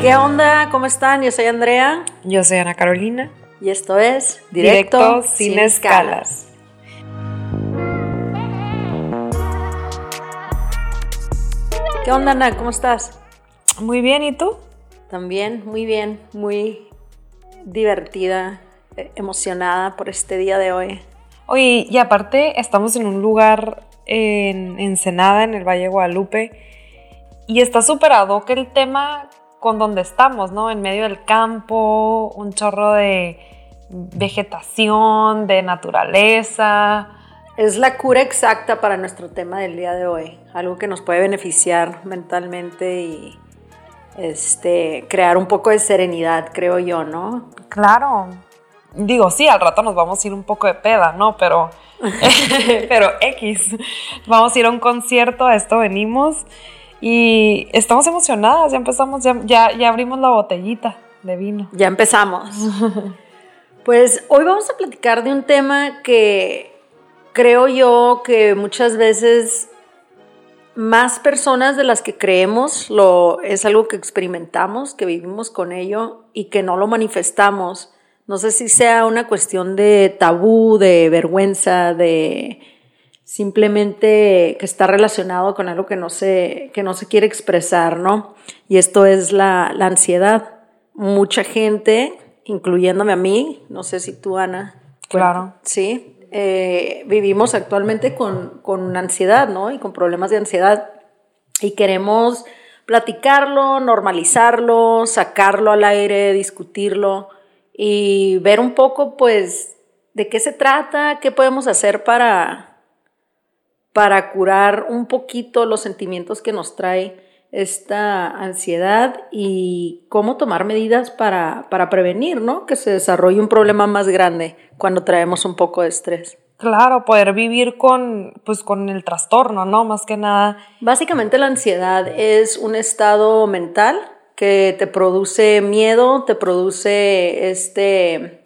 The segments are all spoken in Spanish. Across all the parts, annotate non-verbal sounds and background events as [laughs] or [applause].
¿Qué onda? ¿Cómo están? Yo soy Andrea. Yo soy Ana Carolina. Y esto es Directo, sin, escalas. ¿Qué onda, Ana? ¿Cómo estás? Muy bien, ¿y tú? También, muy bien, muy divertida, eh, emocionada por este día de hoy. Oye, y aparte estamos en un lugar en Ensenada, en el Valle de Guadalupe, y está superado que el tema con donde estamos, ¿no? En medio del campo, un chorro de vegetación, de naturaleza. Es la cura exacta para nuestro tema del día de hoy, algo que nos puede beneficiar mentalmente y este, crear un poco de serenidad, creo yo, ¿no? Claro. Digo, sí, al rato nos vamos a ir un poco de peda, ¿no? Pero, [laughs] [laughs] pero X, vamos a ir a un concierto, a esto venimos y estamos emocionadas, ya empezamos, ya, ya, ya abrimos la botellita de vino. Ya empezamos. [laughs] pues hoy vamos a platicar de un tema que creo yo que muchas veces más personas de las que creemos lo, es algo que experimentamos, que vivimos con ello y que no lo manifestamos. No sé si sea una cuestión de tabú, de vergüenza, de simplemente que está relacionado con algo que no se, que no se quiere expresar, ¿no? Y esto es la, la ansiedad. Mucha gente, incluyéndome a mí, no sé si tú, Ana. Claro. Sí, eh, vivimos actualmente con, con ansiedad, ¿no? Y con problemas de ansiedad. Y queremos platicarlo, normalizarlo, sacarlo al aire, discutirlo y ver un poco, pues, de qué se trata, qué podemos hacer para, para curar un poquito los sentimientos que nos trae esta ansiedad y cómo tomar medidas para, para prevenir, ¿no? Que se desarrolle un problema más grande cuando traemos un poco de estrés. Claro, poder vivir con, pues, con el trastorno, ¿no? Más que nada. Básicamente la ansiedad es un estado mental que te produce miedo, te produce este,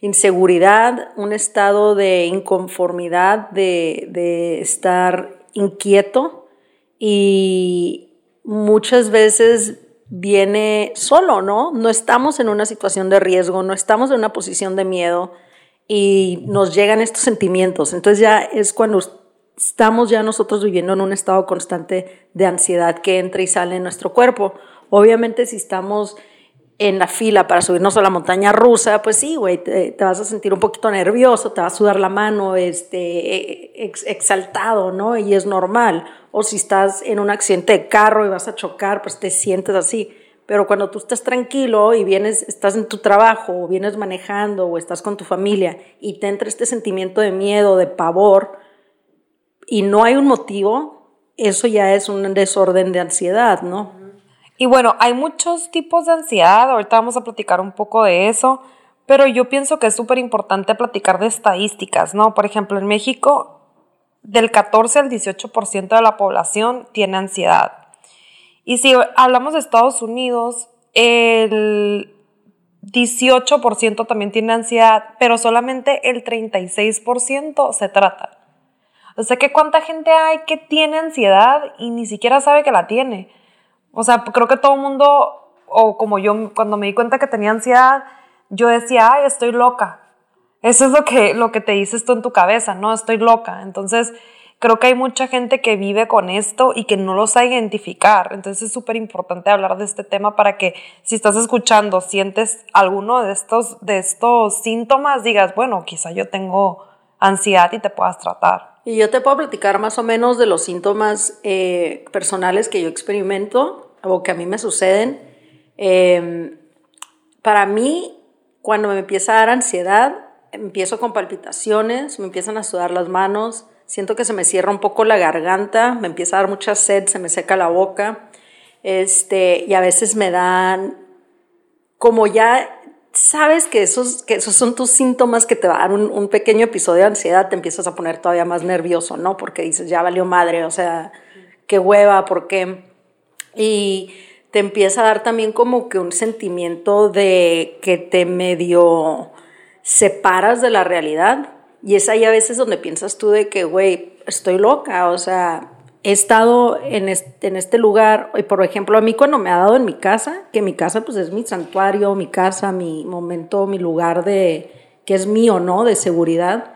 inseguridad, un estado de inconformidad, de, de estar inquieto y muchas veces viene solo, ¿no? No estamos en una situación de riesgo, no estamos en una posición de miedo y nos llegan estos sentimientos. Entonces ya es cuando estamos ya nosotros viviendo en un estado constante de ansiedad que entra y sale en nuestro cuerpo. Obviamente si estamos en la fila para subirnos a la montaña rusa, pues sí, güey, te, vas a sentir un poquito nervioso, te va a sudar la mano, este, exaltado, ¿no? Y es normal. O si estás en un accidente de carro y vas a chocar, pues te sientes así. Pero cuando tú estás tranquilo y vienes, estás en tu trabajo, o vienes manejando, o estás con tu familia, y te entra este sentimiento de miedo, de pavor, y no hay un motivo, eso ya es un desorden de ansiedad, ¿no? Y bueno, hay muchos tipos de ansiedad, ahorita vamos a platicar un poco de eso, pero yo pienso que es súper importante platicar de estadísticas, ¿no? Por ejemplo, en México, del 14 al 18% de la población tiene ansiedad. Y si hablamos de Estados Unidos, el 18% también tiene ansiedad, pero solamente el 36% se trata. O sea que cuánta gente hay que tiene ansiedad y ni siquiera sabe que la tiene. O sea, creo que todo el mundo, o como yo, cuando me di cuenta que tenía ansiedad, yo decía, ay, estoy loca. Eso es lo que, lo que te dices tú en tu cabeza, ¿no? Estoy loca. Entonces, creo que hay mucha gente que vive con esto y que no lo sabe identificar. Entonces, es súper importante hablar de este tema para que si estás escuchando, sientes alguno de estos, de estos síntomas, digas, bueno, quizá yo tengo ansiedad y te puedas tratar. Y yo te puedo platicar más o menos de los síntomas eh, personales que yo experimento o que a mí me suceden. Em, para mí, cuando me empieza a dar ansiedad, empiezo con palpitaciones, me empiezan a sudar las manos, siento que se me cierra un poco la garganta, me empieza a dar mucha sed, se me seca la boca, este, y a veces me dan como ya sabes que esos, que esos son tus síntomas que te va a dar un, pequeño episodio de ansiedad, te empiezas a poner todavía más nervioso, ¿no? Porque dices, ya valió madre, o sea, qué hueva, ¿por qué? Y te empieza a dar también como que un sentimiento de que te medio separas de la realidad. Y es ahí a veces donde piensas tú de que, güey, estoy loca, o sea, he estado en este, en este lugar, y por ejemplo, a mí cuando me ha dado en mi casa, que mi casa pues es mi santuario, mi casa, mi momento, mi lugar de, que es mío, ¿no? De seguridad.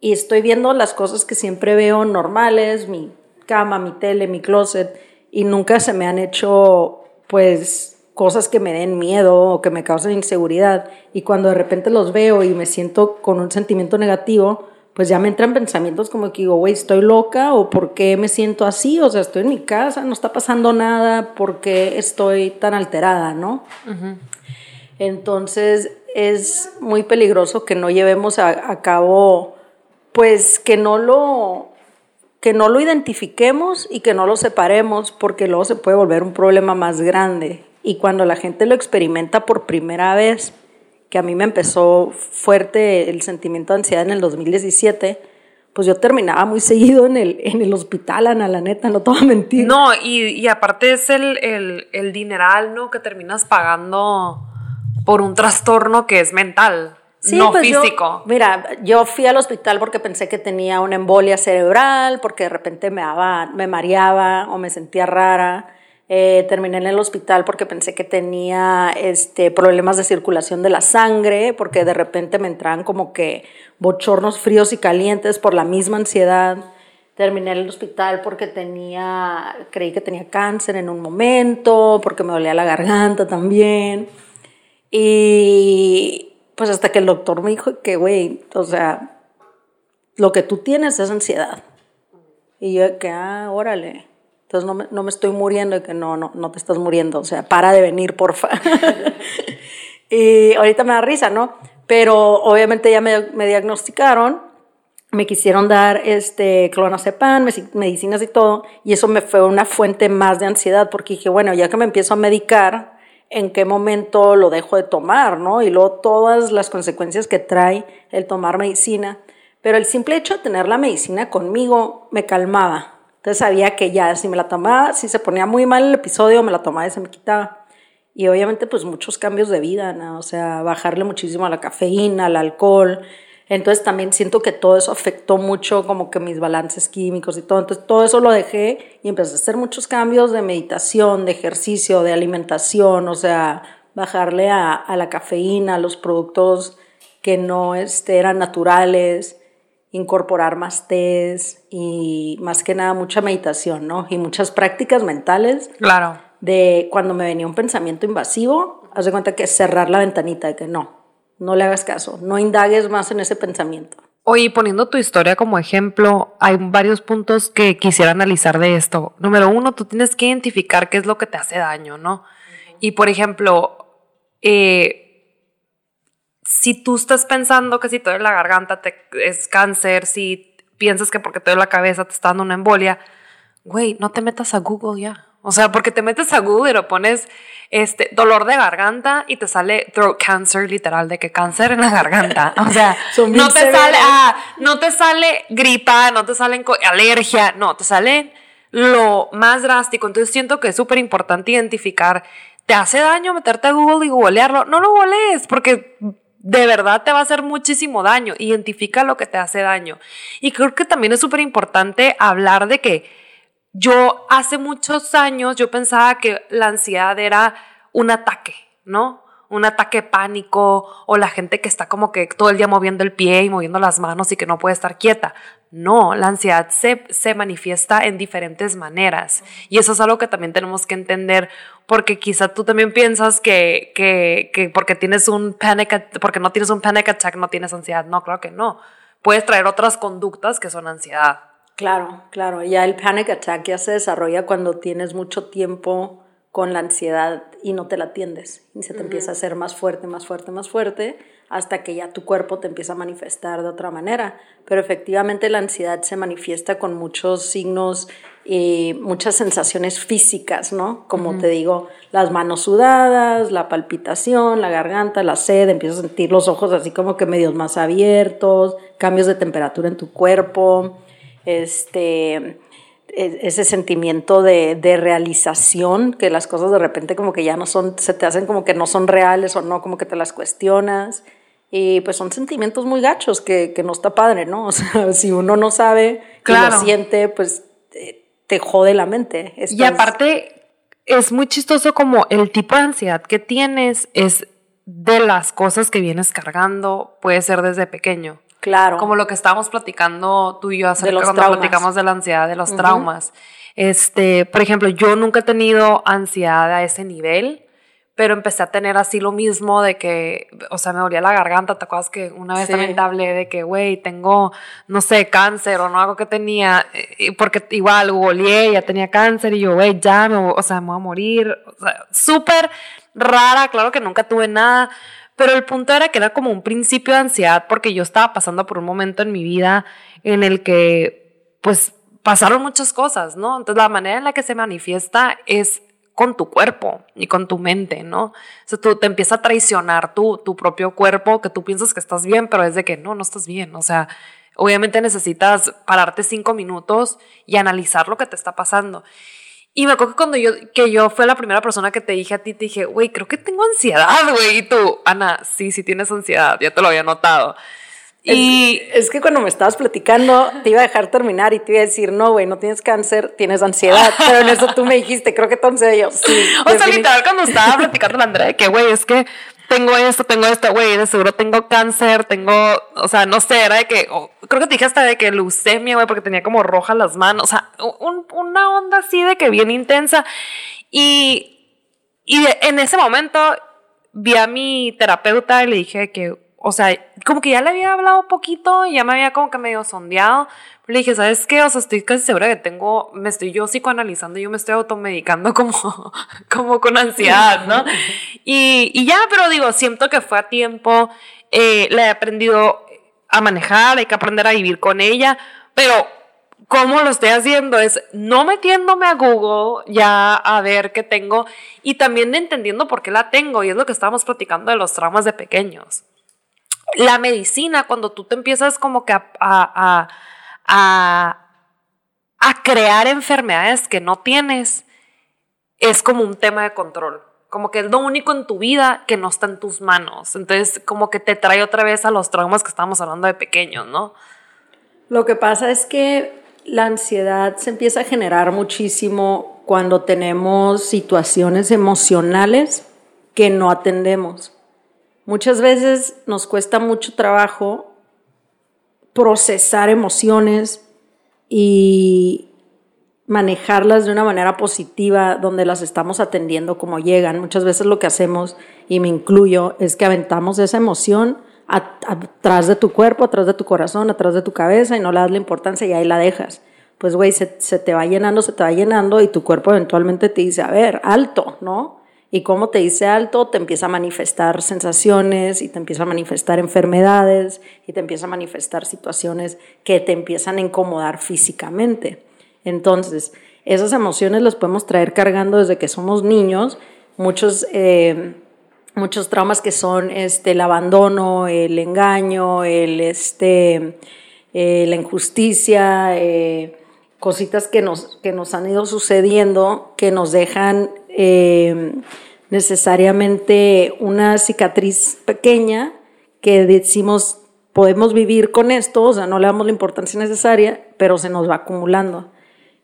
Y estoy viendo las cosas que siempre veo normales, mi cama, mi tele, mi closet, y nunca se me han hecho, pues, cosas que me den miedo o que me causen inseguridad. Y cuando de repente los veo y me siento con un sentimiento negativo, pues ya me entran pensamientos como que digo, güey, estoy loca o por qué me siento así, o sea, estoy en mi casa, no está pasando nada, ¿por qué estoy tan alterada, no? Entonces es muy peligroso que no llevemos a, cabo, pues que no lo que no lo identifiquemos y que no lo separemos porque luego se puede volver un problema más grande. Y cuando la gente lo experimenta por primera vez, que a mí me empezó fuerte el sentimiento de ansiedad en el 2017, pues yo terminaba muy seguido en el, en el hospital, Ana, la neta, no te voy a mentir. No, y, y aparte es el, el, el, dineral, ¿no? Que terminas pagando por un trastorno que es mental, no pues físico. mira, yo fui al hospital porque pensé que tenía una embolia cerebral, porque de repente me, daba, me mareaba o me sentía rara. Eh, terminé en el hospital porque pensé que tenía este, problemas de circulación de la sangre, porque de repente me entraban como que bochornos fríos y calientes por la misma ansiedad. Terminé en el hospital porque tenía, creí que tenía cáncer en un momento, porque me dolía la garganta también. Y pues hasta que el doctor me dijo que, güey, o sea, lo que tú tienes es ansiedad. Y yo que, ah, órale. Entonces no me, no me estoy muriendo y que no, no, no te estás muriendo. O sea, para de venir, porfa. [laughs] y ahorita me da risa, ¿no? Pero obviamente ya me, me diagnosticaron, me quisieron dar este clonazepam, medicinas y todo, y eso me fue una fuente más de ansiedad porque dije, bueno, ya que me empiezo a medicar, ¿en qué momento lo dejo de tomar, no? Y luego todas las consecuencias que trae el tomar medicina. Pero el simple hecho de tener la medicina conmigo me calmaba entonces sabía que ya si me la tomaba, si se ponía muy mal el episodio, me la tomaba y se me quitaba. Y obviamente pues muchos cambios de vida, ¿no? O sea, bajarle muchísimo a la cafeína, al alcohol. Entonces también siento que todo eso afectó mucho como que mis balances químicos y todo. Entonces todo eso lo dejé y empecé a hacer muchos cambios de meditación, de ejercicio, de alimentación, o sea, bajarle a, a la cafeína, a los productos que no este, eran naturales incorporar más test y más que nada mucha meditación, ¿no? Y muchas prácticas mentales. Claro. De cuando me venía un pensamiento invasivo, haz de cuenta que cerrar la ventanita, de que no, no le hagas caso, no indagues más en ese pensamiento. Oye, poniendo tu historia como ejemplo, hay varios puntos que quisiera analizar de esto. Número uno, tú tienes que identificar qué es lo que te hace daño, ¿no? Y por ejemplo, eh, si tú estás pensando que si te duele la garganta te, es cáncer, si piensas que porque te duele la cabeza te está dando una embolia, güey, no te metas a Google ya. O sea, porque te metes a Google y lo pones este dolor de garganta y te sale throat cancer, literal, de que cáncer en la garganta. [laughs] O sea, no te sale, ah, no te sale gripa, no te sale alergia, no, te sale lo más drástico. Entonces siento que es súper importante identificar, ¿te hace daño meterte a Google y googlearlo? No lo googlees, porque de verdad te va a hacer muchísimo daño. Identifica lo que te hace daño. Y creo que también es súper importante hablar de que yo hace muchos años yo pensaba que la ansiedad era un ataque, ¿no? un ataque pánico o la gente que está como que todo el día moviendo el pie y moviendo las manos y que no puede estar quieta. No, la ansiedad se, se manifiesta en diferentes maneras y eso es algo que también tenemos que entender porque quizá tú también piensas que, que, que porque tienes un panic, porque no tienes un panic attack no tienes ansiedad. No, claro que no. Puedes traer otras conductas que son ansiedad. Claro, claro. Ya el panic attack ya se desarrolla cuando tienes mucho tiempo con la ansiedad y no te la atiendes. Y se te empieza a hacer más fuerte, más fuerte, más fuerte, hasta que ya tu cuerpo te empieza a manifestar de otra manera. Pero efectivamente la ansiedad se manifiesta con muchos signos y muchas sensaciones físicas, ¿no? Como te digo, las manos sudadas, la palpitación, la garganta, la sed, empiezas a sentir los ojos así como que medios más abiertos, cambios de temperatura en tu cuerpo, este ese sentimiento de, realización, que las cosas de repente como que ya no son, se te hacen como que no son reales o no, como que te las cuestionas. Y pues son sentimientos muy gachos que, no está padre, ¿no? O sea, [laughs] si uno no sabe que lo siente, pues te jode la mente. Y aparte, es muy chistoso como el tipo de ansiedad que tienes es de las cosas que vienes cargando, puede ser desde pequeño. Claro. Como lo que estábamos platicando tú y yo hace cuando platicamos de la ansiedad, de los traumas. Este, por ejemplo, yo nunca he tenido ansiedad a ese nivel pero empecé a tener así lo mismo de que, o sea, me dolía la garganta, ¿te acuerdas que una vez también te hablé de que, güey, tengo, no sé, cáncer o no, algo que tenía, porque igual googleé, ya tenía cáncer y yo, güey, ya, me, o sea, me voy a morir, o sea, súper rara, claro que nunca tuve nada, pero el punto era que era como un principio de ansiedad porque yo estaba pasando por un momento en mi vida en el que, pues, pasaron muchas cosas, ¿no? Entonces la manera en la que se manifiesta es con tu cuerpo y con tu mente, ¿no? O sea, tú te empieza a traicionar tu, tu propio cuerpo, que tú piensas que estás bien, pero es de que no, no estás bien. O sea, obviamente necesitas pararte cinco minutos y analizar lo que te está pasando. Y me acuerdo que cuando yo, que yo fue la primera persona que te dije a ti, te dije, güey, creo que tengo ansiedad, güey. Y tú, Ana, sí, sí tienes ansiedad, ya te lo había notado. Y es, que cuando me estabas platicando, te iba a dejar terminar y te iba a decir, no, güey, no tienes cáncer, tienes ansiedad. [laughs] Pero en eso tú me dijiste, creo que entonces yo, sí. O sea, literal, cuando estaba [laughs] platicando la Andrea, que, güey, es que tengo esto, tengo esto, güey, de seguro tengo cáncer, tengo, o sea, no sé, era de que, creo que te dije hasta de que leucemia, güey, porque tenía como rojas las manos, o sea, una onda así de que bien intensa. Y, y en ese momento vi a mi terapeuta y le dije que, o sea, como que ya le había hablado poquito, ya me había como que medio sondeado. Pero le dije, ¿sabes qué? O sea, estoy casi segura que tengo, me estoy yo psicoanalizando, yo me estoy automedicando [laughs] como, como con ansiedad, ¿no? [laughs] Y, y ya, pero digo, siento que fue a tiempo, eh, le he aprendido a manejar, hay que aprender a vivir con ella, pero ¿Cómo lo estoy haciendo? Es no metiéndome a Google ya a ver qué tengo y también entendiendo por qué la tengo. Y es lo que estábamos platicando de los traumas de pequeños la medicina, cuando tú te empiezas como que a, a, a, crear enfermedades que no tienes, es como un tema de control. Como que es lo único en tu vida que no está en tus manos. Entonces, como que te trae otra vez a los traumas que estábamos hablando de pequeños, ¿no? Lo que pasa es que la ansiedad se empieza a generar muchísimo cuando tenemos situaciones emocionales que no atendemos. Muchas veces nos cuesta mucho trabajo procesar emociones y manejarlas de una manera positiva donde las estamos atendiendo como llegan. Muchas veces lo que hacemos, y me incluyo, es que aventamos esa emoción atrás de tu cuerpo, atrás de tu corazón, atrás de tu cabeza y no le das la importancia y ahí la dejas. Pues, güey, se, te va llenando, se te va llenando y tu cuerpo eventualmente te dice, a ver, alto, ¿no? Y como te dice alto, te empieza a manifestar sensaciones y te empieza a manifestar enfermedades y te empieza a manifestar situaciones que te empiezan a incomodar físicamente. Entonces, esas emociones las podemos traer cargando desde que somos niños. Muchos, eh, muchos traumas que son este, el abandono, el engaño, el, este, eh, la injusticia, eh, cositas que nos, que nos han ido sucediendo que nos dejan eh, necesariamente una cicatriz pequeña que decimos podemos vivir con esto, o sea, no le damos la importancia necesaria, pero se nos va acumulando.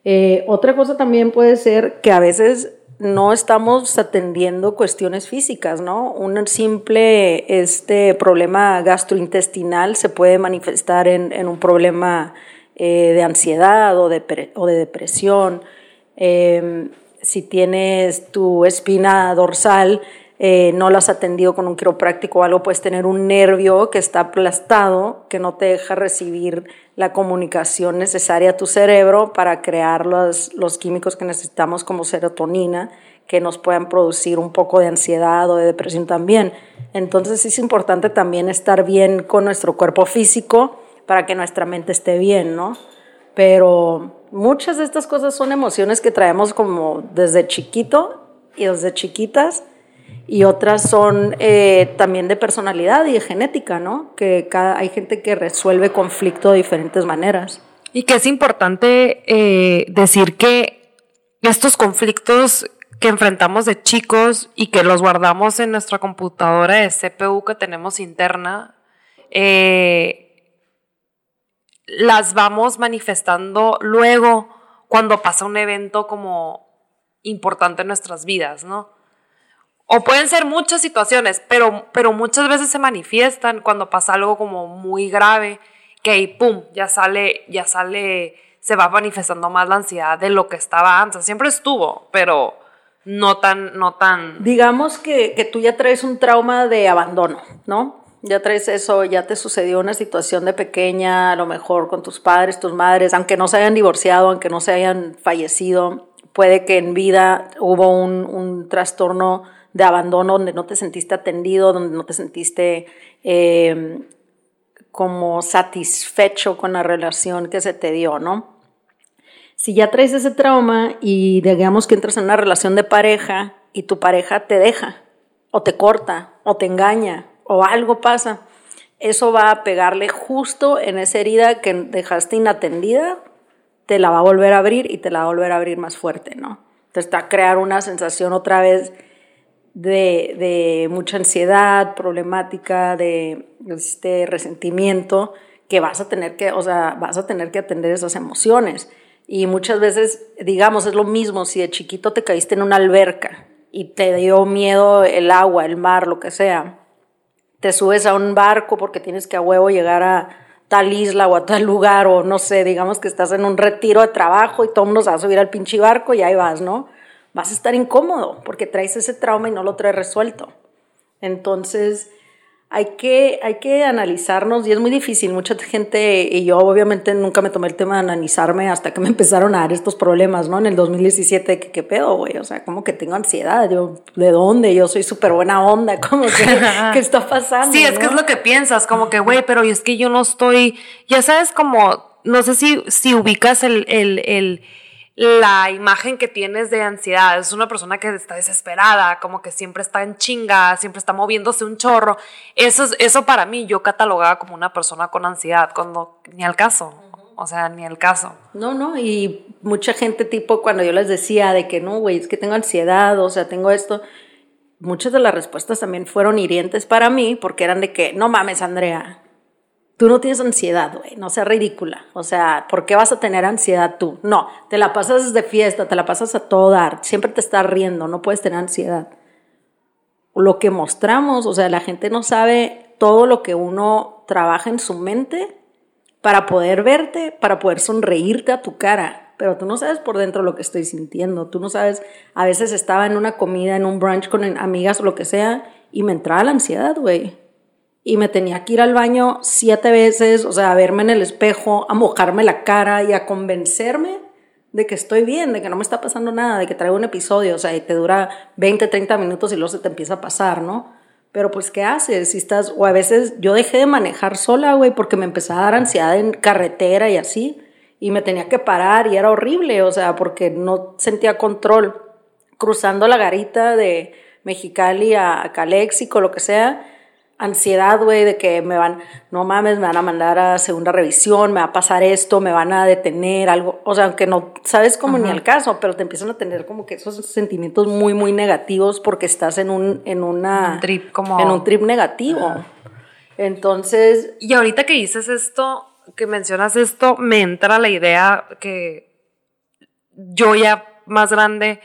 Eh, otra cosa también puede ser que a veces no estamos atendiendo cuestiones físicas, ¿no? Un simple este, problema gastrointestinal se puede manifestar en, un problema eh, de ansiedad o de, o de depresión si tienes tu espina dorsal, eh, no la has atendido con un quiropráctico o algo, puedes tener un nervio que está aplastado, que no te deja recibir la comunicación necesaria a tu cerebro para crear los, los químicos que necesitamos como serotonina, que nos puedan producir un poco de ansiedad o de depresión también. Entonces es importante también estar bien con nuestro cuerpo físico para que nuestra mente esté bien, ¿no? Pero muchas de estas cosas son emociones que traemos como desde chiquito y desde chiquitas y otras son eh, también de personalidad y de genética, ¿no? Que hay gente que resuelve conflicto de diferentes maneras. Y que es importante eh, decir que estos conflictos que enfrentamos de chicos y que los guardamos en nuestra computadora de CPU que tenemos interna, eh, las vamos manifestando luego cuando pasa un evento como importante en nuestras vidas, ¿no? O pueden ser muchas situaciones, pero, pero muchas veces se manifiestan cuando pasa algo como muy grave, que ahí, pum, ya sale, ya sale, se va manifestando más la ansiedad de lo que estaba antes. Siempre estuvo, pero no tan, no tan... Digamos que, que tú ya traes un trauma de abandono, ¿no? Ya traes eso, ya te sucedió una situación de pequeña, a lo mejor con tus padres, tus madres, aunque no se hayan divorciado, aunque no se hayan fallecido, puede que en vida hubo un, un trastorno de abandono donde no te sentiste atendido, donde no te sentiste eh, como satisfecho con la relación que se te dio, ¿no? Si ya traes ese trauma y digamos que entras en una relación de pareja y tu pareja te deja, o te corta, o te engaña, o algo pasa, eso va a pegarle justo en esa herida que dejaste inatendida, te la va a volver a abrir y te la va a volver a abrir más fuerte, ¿no? Entonces te va a crear una sensación otra vez de, de mucha ansiedad, problemática, de este resentimiento, que vas a tener que, o sea, vas a tener que atender esas emociones. Y muchas veces, digamos, es lo mismo si de chiquito te caíste en una alberca y te dio miedo el agua, el mar, lo que sea. Te subes a un barco porque tienes que a huevo llegar a tal isla o a tal lugar o no sé, digamos que estás en un retiro de trabajo y todo mundo se va a subir al pinche barco y ahí vas, ¿no? vas a estar incómodo porque traes ese trauma y no lo traes resuelto. Entonces, hay que, hay que analizarnos y es muy difícil. Mucha gente, y yo obviamente nunca me tomé el tema de analizarme hasta que me [laughs] empezaron a dar estos problemas, ¿no? En el 2017, que qué pedo, güey? O sea, como que tengo ansiedad. Yo, ¿de dónde? Yo soy súper buena onda. [laughs] ¿Cómo que, ¿qué está pasando? Sí, es que es lo que piensas, como que, güey, pero es que yo no estoy, ya sabes, como, no sé si, si ubicas el, el, el la imagen que tienes de ansiedad. Es una persona que está desesperada, como que siempre está en chinga, siempre está moviéndose un chorro. Eso, eso para mí yo catalogaba como una persona con ansiedad, cuando ni al caso. O sea, ni al caso. No, no, y mucha gente tipo cuando yo les decía de que no, güey, es que tengo ansiedad, o sea, tengo esto, muchas de las respuestas también fueron hirientes para mí porque eran de que, no mames, Andrea, Tú no tienes ansiedad, güey, no seas ridícula. O sea, ¿por qué vas a tener ansiedad tú? No, te la pasas de fiesta, te la pasas a todo dar, siempre te estás riendo, no puedes tener ansiedad. Lo que mostramos, o sea, la gente no sabe todo lo que uno trabaja en su mente para poder verte, para poder sonreírte a tu cara. Pero tú no sabes por dentro lo que estoy sintiendo. Tú no sabes, a veces estaba en una comida, en un brunch con amigas o lo que sea, y me entraba la ansiedad, güey y me tenía que ir al baño siete veces, o sea, a verme en el espejo, a mojarme la cara y a convencerme de que estoy bien, de que no me está pasando nada, de que traigo un episodio, o sea, y te dura 20, 30 minutos y luego se te empieza a pasar, ¿no? Pero pues, ¿qué haces? Si estás, o a veces yo dejé de manejar sola, güey, porque me empezaba a dar ansiedad en carretera y así, y me tenía que parar y era horrible, o sea, porque no sentía control. Cruzando la garita de Mexicali a Calexico, lo que sea, ansiedad, güey, de que me van, no mames, me van a mandar a segunda revisión, me va a pasar esto, me van a detener, algo, o sea, aunque no sabes como ni al caso, pero te empiezan a tener como que esos sentimientos muy, muy negativos porque estás en un, en una, trip como... en un trip negativo. Entonces... Y ahorita que dices esto, que mencionas esto, me entra la idea que yo ya más grande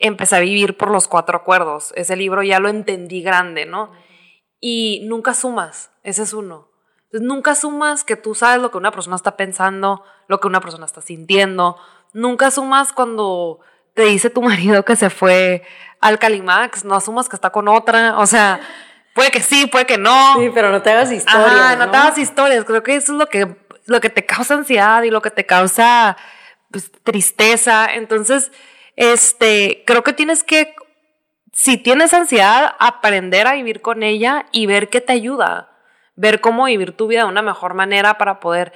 empecé a vivir por los cuatro acuerdos. Ese libro ya lo entendí grande, ¿no? Y nunca sumas, ese es uno. Entonces, nunca sumas que tú sabes lo que una persona está pensando, lo que una persona está sintiendo. Nunca sumas cuando te dice tu [laughs] marido que se fue al Calimax, no asumas que está con otra, o sea, puede que sí, puede que no. Sí, pero no te hagas historias. no, te hagas historias, creo que eso es lo que, lo que te causa ansiedad y lo que te causa pues, tristeza. Entonces, este, creo que tienes que si tienes ansiedad, aprender a vivir con ella y ver qué te ayuda. Ver cómo vivir tu vida de una mejor manera para poder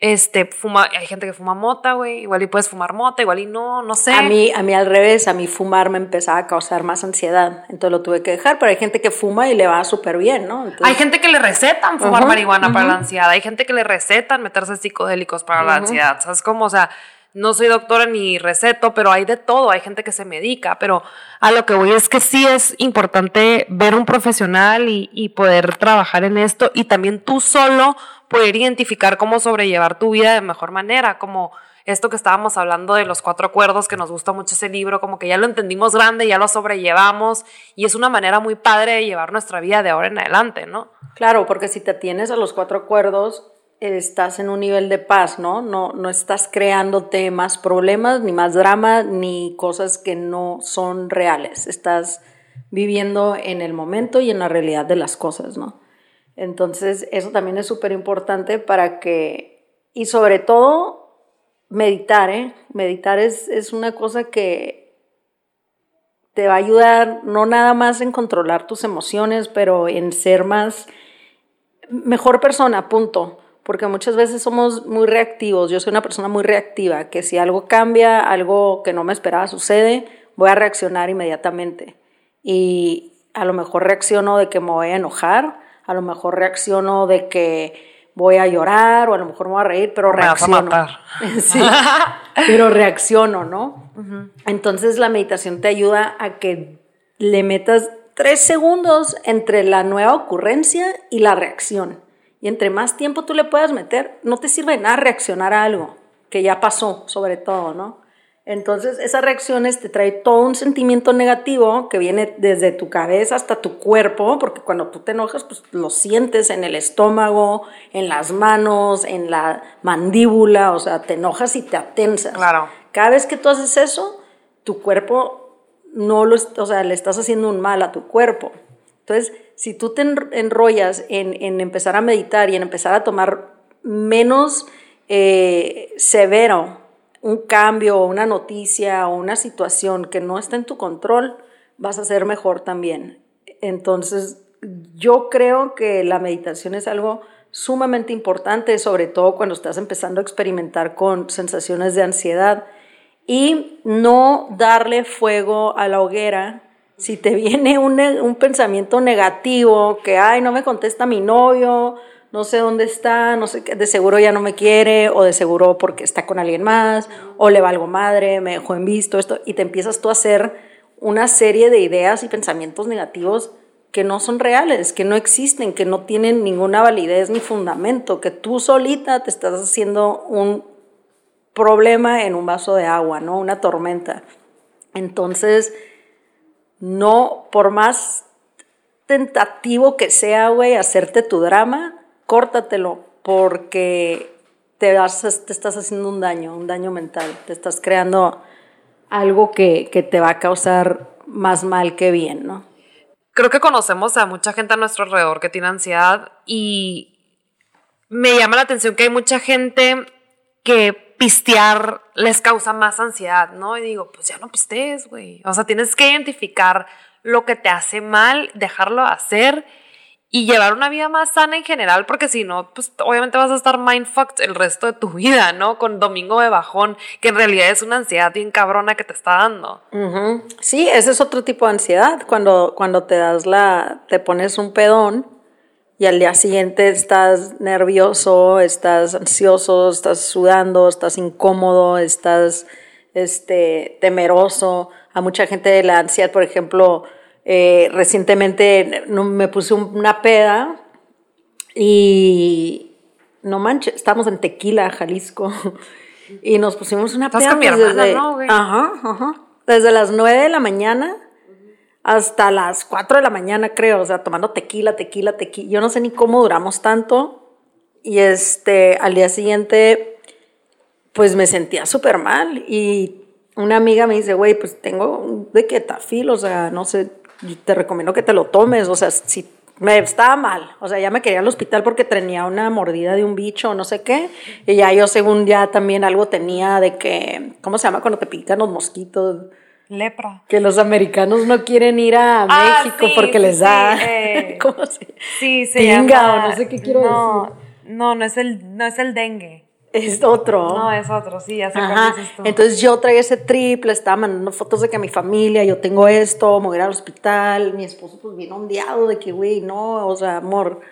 este, fuma, hay gente que fuma mota, güey, igual y puedes fumar mota, igual y no, no sé. A mí, a mí al revés, a mí fumar me empezaba a causar más ansiedad, entonces lo tuve que dejar, pero hay gente que fuma y le va súper bien, ¿no? hay gente que le recetan fumar marihuana para la ansiedad, hay gente que le recetan meterse psicodélicos para la ansiedad, ¿sabes cómo? O sea, no soy doctora ni receto, pero hay de todo, hay gente que se medica, pero a lo que voy es que sí es importante ver un profesional y, poder trabajar en esto y también tú solo poder identificar cómo sobrellevar tu vida de mejor manera, como esto que estábamos hablando de los cuatro acuerdos, que nos gusta mucho ese libro, como que ya lo entendimos grande, ya lo sobrellevamos y es una manera muy padre de llevar nuestra vida de ahora en adelante, ¿no? Claro, porque si te atienes a los cuatro acuerdos, estás en un nivel de paz, ¿no? No, no estás creándote más problemas, ni más drama, ni cosas que no son reales. Estás viviendo en el momento y en la realidad de las cosas, ¿no? Entonces, eso también es súper importante para que, y sobre todo, meditar, ¿eh? Meditar es, es una cosa que te va a ayudar no nada más en controlar tus emociones, pero en ser más mejor persona, punto porque muchas veces somos muy reactivos. Yo soy una persona muy reactiva, que si algo cambia, algo que no me esperaba sucede, voy a reaccionar inmediatamente. Y a lo mejor reacciono de que me voy a enojar, a lo mejor reacciono de que voy a llorar o a lo mejor me voy a reír, pero reacciono. Me vas a matar. [laughs] sí, pero reacciono, ¿no? Entonces la meditación te ayuda a que le metas tres segundos entre la nueva ocurrencia y la reacción. Y entre más tiempo tú le puedas meter, no te sirve nada reaccionar a algo que ya pasó, sobre todo, ¿no? Entonces, esas reacciones te trae todo un sentimiento negativo que viene desde tu cabeza hasta tu cuerpo, porque cuando tú te enojas, pues lo sientes en el estómago, en las manos, en la mandíbula, o sea, te enojas y te atensas. Claro. Cada vez que tú haces eso, tu cuerpo no lo, o sea, le estás haciendo un mal a tu cuerpo. Entonces, si tú te enrollas en, empezar a meditar y en empezar a tomar menos eh, severo un cambio una noticia o una situación que no está en tu control, vas a ser mejor también. Entonces, yo creo que la meditación es algo sumamente importante, sobre todo cuando estás empezando a experimentar con sensaciones de ansiedad y no darle fuego a la hoguera si te viene un, pensamiento negativo, que, ay, no me contesta mi novio, no sé dónde está, no sé, de seguro ya no me quiere, o de seguro porque está con alguien más, o le valgo madre, me dejó en visto, esto, y te empiezas tú a hacer una serie de ideas y pensamientos negativos que no son reales, que no existen, que no tienen ninguna validez ni fundamento, que tú solita te estás haciendo un problema en un vaso de agua, ¿no? Una tormenta. Entonces, no, por más tentativo que sea, güey, hacerte tu drama, córtatelo, porque te, te estás haciendo un daño, un daño mental, te estás creando algo que, que te va a causar más mal que bien, ¿no? Creo que conocemos a mucha gente a nuestro alrededor que tiene ansiedad y me llama la atención que hay mucha gente que pistear les causa más ansiedad, ¿no? Y digo, pues ya no pistees, güey. O sea, tienes que identificar lo que te hace mal, dejarlo hacer y llevar una vida más sana en general, porque si no, pues obviamente vas a estar mindfucked el resto de tu vida, ¿no? Con domingo de bajón, que en realidad es una ansiedad bien cabrona que te está dando. Sí, ese es otro tipo de ansiedad, cuando, cuando te das la, te pones un pedón y al día siguiente estás nervioso, estás ansioso, estás sudando, estás incómodo, estás este, temeroso. A mucha gente de la ansiedad, por ejemplo, eh, recientemente me puse una peda y no manches, estamos en Tequila, Jalisco, [laughs] y nos pusimos una peda. Pues desde, ajá, ajá, desde las 9 de la mañana hasta las 4 de la mañana, creo, o sea, tomando tequila, tequila, tequila. Yo no sé ni cómo duramos tanto. Y este, al día siguiente, pues me sentía súper mal. Y una amiga me dice, güey, pues tengo de ketafil, o sea, no sé, te recomiendo que te lo tomes. O sea, si me estaba mal, o sea, ya me quería al hospital porque tenía una mordida de un bicho no sé qué. Y ya yo, según ya también algo tenía de que, ¿cómo se llama cuando te pican los mosquitos? Lepra. Que los americanos no quieren ir a ah, México porque les da. Eh, [laughs] ¿Cómo se Sí, se llama. no sé qué quiero no, decir. No, no es, el, no es el dengue. Es otro. No, es otro, sí, ya sé Ajá. Entonces yo traía ese triple, estaba mandando fotos de que mi familia, yo tengo esto, me voy al hospital. Mi esposo, pues, bien ondeado de que, güey, no, o sea, amor,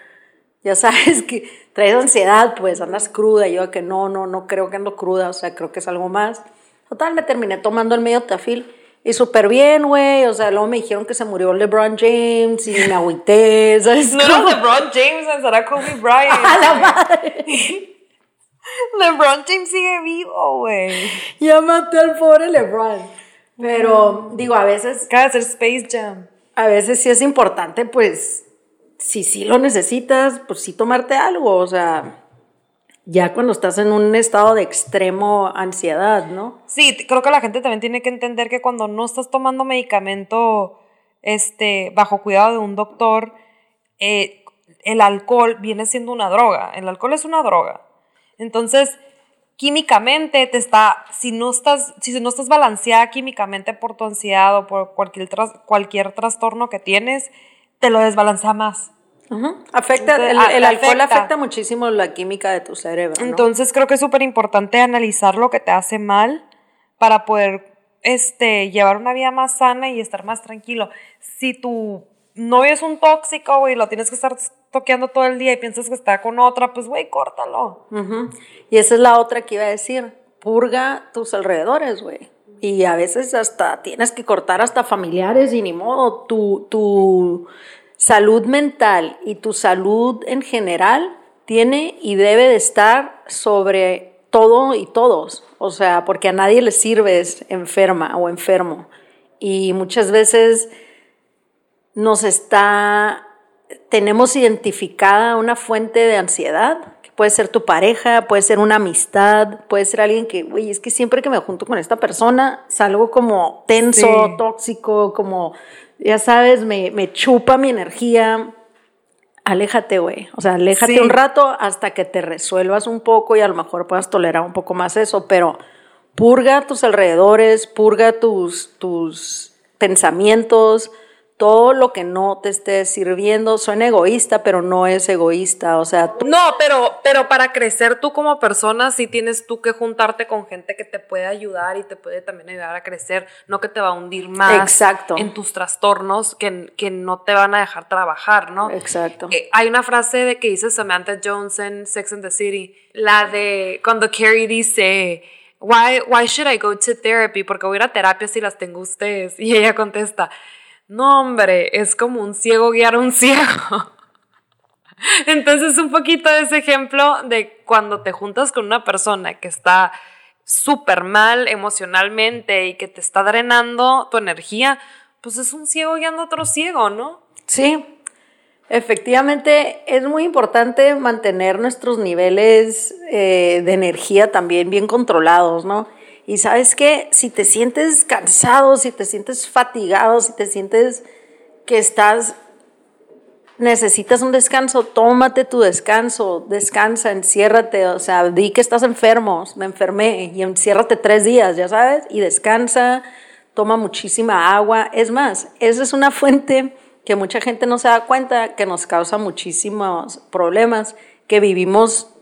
ya sabes que traes ansiedad, pues andas cruda. Y yo, que no, no, no creo que ando cruda, o sea, creo que es algo más. Total, me terminé tomando el medio tafil y súper bien, güey. O sea, luego me dijeron que se murió LeBron James y me agüité. [laughs] ¿sabes? No era LeBron James, será Kobe Bryant. [laughs] A la madre. [laughs] LeBron James sigue vivo, güey. Ya maté al pobre LeBron. Pero, digo, a veces. De hacer Space Jam. A veces sí es importante, pues, si sí lo necesitas, pues sí tomarte algo. O sea, ya cuando estás en un estado de extremo ansiedad, ¿no? Sí, creo que la gente también tiene que entender que cuando no estás tomando medicamento este, bajo cuidado de un doctor, eh, el alcohol viene siendo una droga. El alcohol es una droga. Entonces, químicamente te está, si no estás, si no estás balanceada químicamente por tu ansiedad o por cualquier, cualquier trastorno que tienes, te lo desbalancea más. Afecta, el, alcohol afecta. muchísimo la química de tu cerebro. Entonces creo que es súper importante analizar lo que te hace mal para poder este, llevar una vida más sana y estar más tranquilo. Si tu novio es un tóxico, güey, lo tienes que estar toqueando todo el día y piensas que está con otra, pues, güey, córtalo. Y esa es la otra que iba a decir. Purga tus alrededores, güey. Y a veces hasta tienes que cortar hasta familiares y ni modo. Tu, tu salud mental y tu salud en general tiene y debe de estar sobre todo y todos. O sea, porque a nadie le sirves enferma o enfermo. Y muchas veces nos está, tenemos identificada una fuente de ansiedad, que puede ser tu pareja, puede ser una amistad, puede ser alguien que, güey, es que siempre que me junto con esta persona salgo como tenso, tóxico, como, ya sabes, me, me chupa mi energía. Aléjate, güey. O sea, aléjate un rato hasta que te resuelvas un poco y a lo mejor puedas tolerar un poco más eso, pero purga tus alrededores, purga tus, tus pensamientos, todo lo que no te esté sirviendo. Suena egoísta, pero no es egoísta. O sea, no, pero, pero para crecer tú como persona, sí tienes tú que juntarte con gente que te puede ayudar y te puede también ayudar a crecer, no que te va a hundir más Exacto. en tus trastornos que, que no te van a dejar trabajar, ¿no? Exacto. Eh, hay una frase de que dice Samantha Jones en Sex and the City, la de cuando Carrie dice. Why, why should I go to therapy? Porque voy a ir a terapia si las tengo ustedes. [laughs] Y ella contesta, no, hombre, es como un ciego guiar a un ciego. [laughs] Entonces, un poquito de ese ejemplo de cuando te juntas con una persona que está súper mal emocionalmente y que te está drenando tu energía, pues es un ciego guiando a otro ciego, ¿no? Sí, efectivamente es muy importante mantener nuestros niveles eh, de energía también bien controlados, ¿no? Y sabes que si te sientes cansado, si te sientes fatigado, si te sientes que estás, necesitas un descanso, tómate tu descanso, descansa, enciérrate, o sea, di que estás enfermo, me enfermé y enciérrate tres días, ya sabes, y descansa, toma muchísima agua. Es más, esa es una fuente que mucha gente no se da cuenta que nos causa muchísimos problemas, que vivimos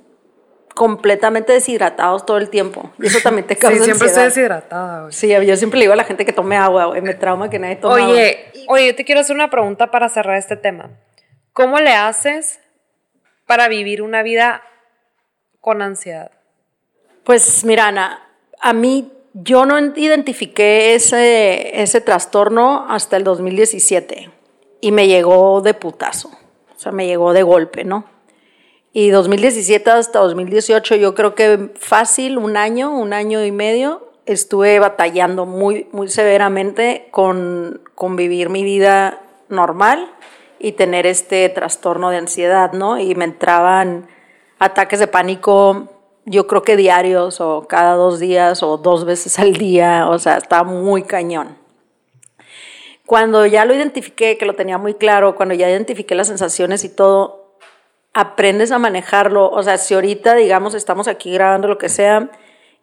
completamente deshidratados todo el tiempo. Y eso también te [laughs] causa Sí, siempre estoy deshidratada, güey. Sí, yo siempre le digo a la gente que tome agua, güey. Me trauma que nadie tome oye, agua. Oye, yo te quiero hacer una pregunta para cerrar este tema. ¿Cómo le haces para vivir una vida con ansiedad? Pues mira, Ana, a mí yo no identifiqué ese, ese trastorno hasta el 2017 y me llegó de putazo. O sea, me llegó de golpe, ¿no? Y 2017 hasta 2018 yo creo que fácil, un año, un año y medio, estuve batallando muy, muy severamente con, con vivir mi vida normal y tener este trastorno de ansiedad, ¿no? Y me entraban ataques de pánico, yo creo que diarios o cada dos días o dos veces al día, o sea, estaba muy cañón. Cuando ya lo identifiqué, que lo tenía muy claro, cuando ya identifiqué las sensaciones y todo, aprendes a manejarlo. O sea, si ahorita, digamos, estamos aquí grabando lo que sea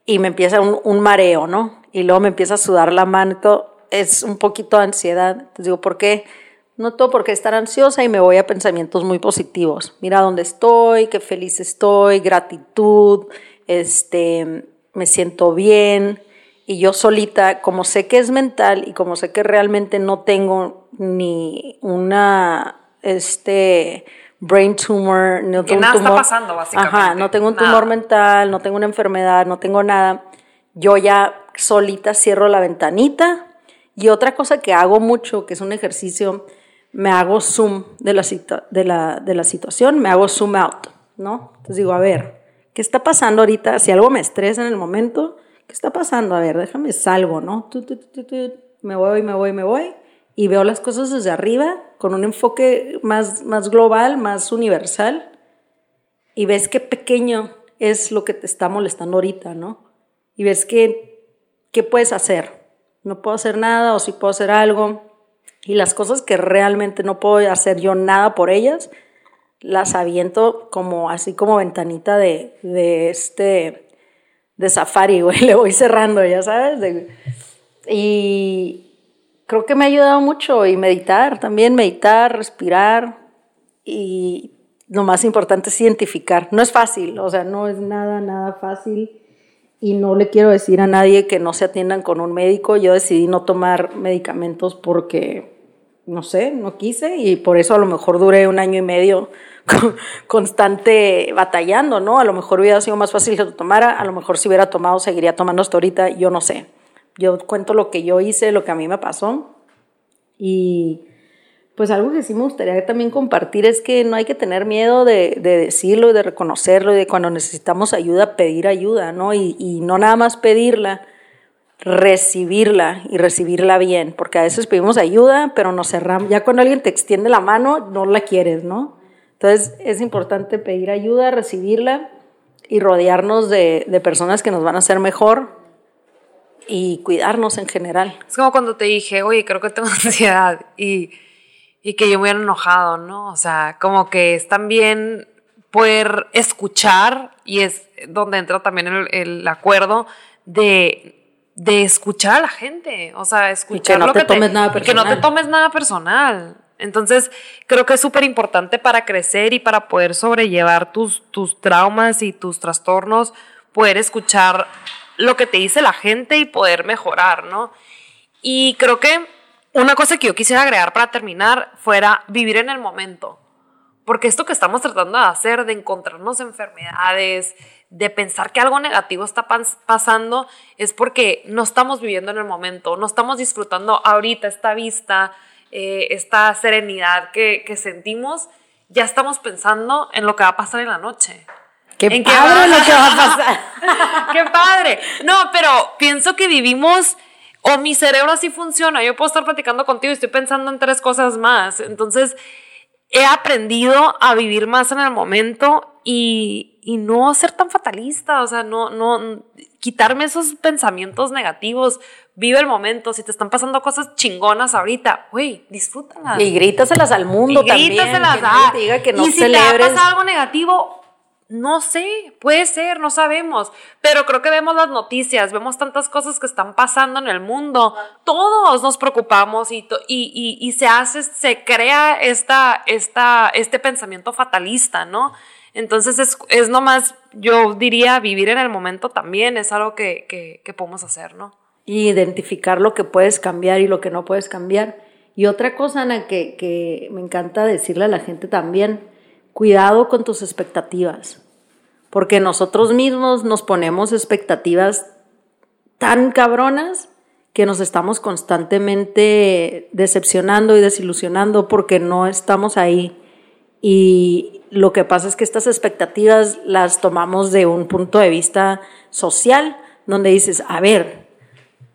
y me empieza un, mareo, ¿no? Y luego me empieza a sudar la mano, todo, es un poquito de ansiedad. Entonces digo, ¿por qué? No todo porque estar ansiosa y me voy a pensamientos muy positivos. Mira dónde estoy, qué feliz estoy, gratitud, este, me siento bien. Y yo solita, como sé que es mental y como sé que realmente no tengo ni una, este, brain tumor, no tengo nada está pasando, básicamente. Ajá, no tengo un tumor mental, no tengo una enfermedad, no tengo nada. Yo ya solita cierro la ventanita. Y otra cosa que hago mucho, que es un ejercicio, me hago zoom de la, de la, de la situación, me hago zoom out, ¿no? Entonces digo, a ver, ¿qué está pasando ahorita? Si algo me estresa en el momento, ¿qué está pasando? A ver, déjame salgo, ¿no? me voy, me voy, me voy. Y veo las cosas desde arriba, con un enfoque más, más global, más universal. Y ves qué pequeño es lo que te está molestando ahorita, ¿no? Y ves que, qué puedes hacer. No puedo hacer nada o si sí puedo hacer algo. Y las cosas que realmente no puedo hacer yo nada por ellas, las aviento como así como ventanita de, de este de safari, güey, [laughs] le voy cerrando, ya sabes. y creo que me ha ayudado mucho y meditar también, meditar, respirar y lo más importante es identificar. No es fácil, o sea, no es nada, nada fácil y no le quiero decir a nadie que no se atiendan con un médico. Yo decidí no tomar medicamentos porque, no sé, no quise y por eso a lo mejor duré un año y medio [laughs] constante batallando, ¿no? A lo mejor hubiera sido más fácil que lo tomara, a lo mejor si hubiera tomado seguiría tomando hasta ahorita, yo no sé. Yo cuento lo que yo hice, lo que a mí me pasó y pues algo que sí me gustaría también compartir es que no hay que tener miedo de, de decirlo y de reconocerlo y de cuando necesitamos ayuda pedir ayuda, ¿no? Y, no nada más pedirla, recibirla y recibirla bien, porque a veces pedimos ayuda, pero nos cerramos, ya cuando alguien te extiende la mano, no la quieres, ¿no? Entonces es importante pedir ayuda, recibirla y rodearnos de, de personas que nos van a hacer mejor y cuidarnos en general. Es como cuando te dije, oye, creo que tengo [laughs] ansiedad y, y que yo me hubiera enojado, ¿no? O sea, como que es también poder escuchar y es donde entra también el, el acuerdo de de escuchar a la gente, o sea, escuchar que no lo te que tomes nada que no te personal. tomes nada personal. Entonces, creo que es súper importante para crecer y para poder sobrellevar tus, tus traumas y tus trastornos, poder escuchar lo que te dice la gente y poder mejorar, ¿no? Y creo que una cosa que yo quisiera agregar para terminar fuera vivir en el momento. Porque esto que estamos tratando de hacer, de encontrarnos enfermedades, de pensar que algo negativo está pas- pasando, es porque no estamos viviendo en el momento, no estamos disfrutando ahorita esta vista, eh, esta serenidad que, que sentimos, ya estamos pensando en lo que va a pasar en la noche. Qué ¿En padre lo que va a pasar. [laughs] ¡Qué padre! No, pero pienso que vivimos, o mi cerebro así funciona. Yo puedo estar platicando contigo y estoy pensando en tres cosas más. Entonces, he aprendido a vivir más en el momento y, y no ser tan fatalista. O sea, no, no, quitarme esos pensamientos negativos. Vive el momento. Si te están pasando cosas chingonas ahorita, güey, disfrútalas. Y grítaselas al mundo Y también. grítaselas, que nadie ah. diga que no y si celebres. te ha pasado algo negativo, no sé, puede ser, no sabemos. Pero creo que vemos las noticias, vemos tantas cosas que están pasando en el mundo. Todos nos preocupamos y, to- y, y- y se hace, se crea esta, esta, este pensamiento fatalista, ¿no? Entonces es, es nomás, yo diría, vivir en el momento también es algo que, que, que podemos hacer, ¿no? y identificar lo que puedes cambiar y lo que no puedes cambiar. Y otra cosa, Ana, que, que me encanta decirle a la gente también, cuidado con tus expectativas, porque nosotros mismos nos ponemos expectativas tan cabronas que nos estamos constantemente decepcionando y desilusionando porque no estamos ahí. Y lo que pasa es que estas expectativas las tomamos de un punto de vista social, donde dices, a ver,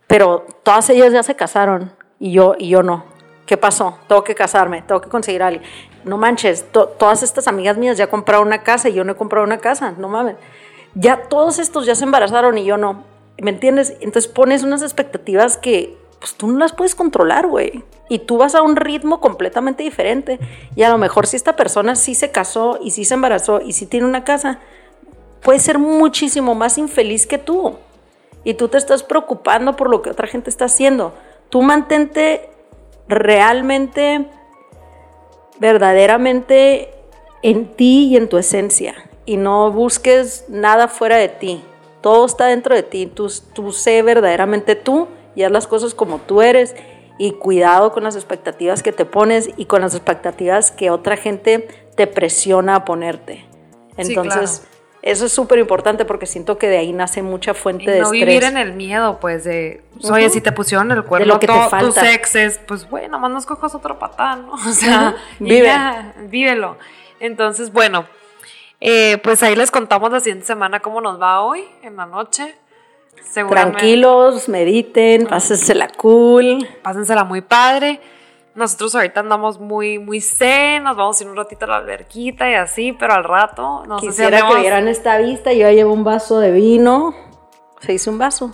pero todas ellas ya se casaron y yo, y yo no. ¿Qué pasó? Tengo que casarme, tengo que conseguir a alguien. No manches, to- todas estas amigas mías ya compraron una casa y yo no he comprado una casa, no mames. Ya todos estos ya se embarazaron y yo no. ¿Me entiendes? Entonces pones unas expectativas que pues tú no las puedes controlar, güey. Y tú vas a un ritmo completamente diferente. Y a lo mejor si esta persona sí se casó y sí se embarazó y sí tiene una casa, puede ser muchísimo más infeliz que tú y tú te estás preocupando por lo que otra gente está haciendo. Tú mantente realmente, verdaderamente en ti y en tu esencia y no busques nada fuera de ti. Todo está dentro de ti. Tú, tú sé verdaderamente tú y haz las cosas como tú eres y cuidado con las expectativas que te pones y con las expectativas que otra gente te presiona a ponerte. Sí, Entonces, claro. Eso es súper importante porque siento que de ahí nace mucha fuente Y de no estrés. vivir en el miedo, pues, de, oye, Ujú. si te pusieron el cuerno De lo que te to- tus falta. exes, pues, bueno, nomás nos cojas otro patán, ¿no? [laughs] O sea, Vive. ya, vívelo. Entonces, bueno, Eh, pues ahí les contamos la siguiente semana cómo nos va hoy, en la noche. Tranquilos, mediten, pásensela cool. Pásensela muy padre. Nosotros ahorita andamos muy, muy zen, nos vamos a ir un ratito a la alberquita y así, pero al rato no Quisiera que vieran esta vista, yo llevo un vaso de vino. Se hizo un vaso.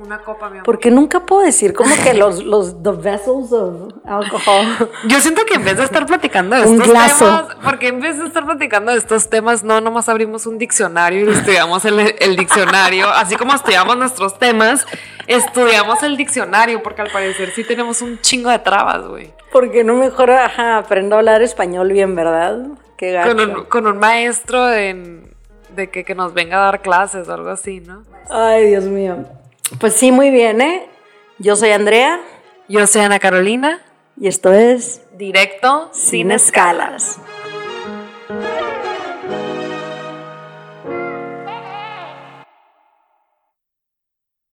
Una copa, mi amor. Porque nunca puedo decir como que los, los the vessels of alcohol. Yo siento que en vez de estar platicando de estos temas, porque en vez de estar platicando de estos temas, no nomás abrimos un diccionario y estudiamos el, el diccionario, así como estudiamos nuestros temas, estudiamos el diccionario, porque al parecer sí tenemos un chingo de trabas, güey. Porque no mejor, ajá, aprendo a hablar español bien, ¿verdad? Qué gacho. Con un, con un maestro de que, que nos venga a dar clases o algo así, ¿no? Ay, Dios mío. Pues sí, muy bien, ¿eh? Yo soy Andrea. Yo soy Ana Carolina. Y esto es Directo Sin, escalas.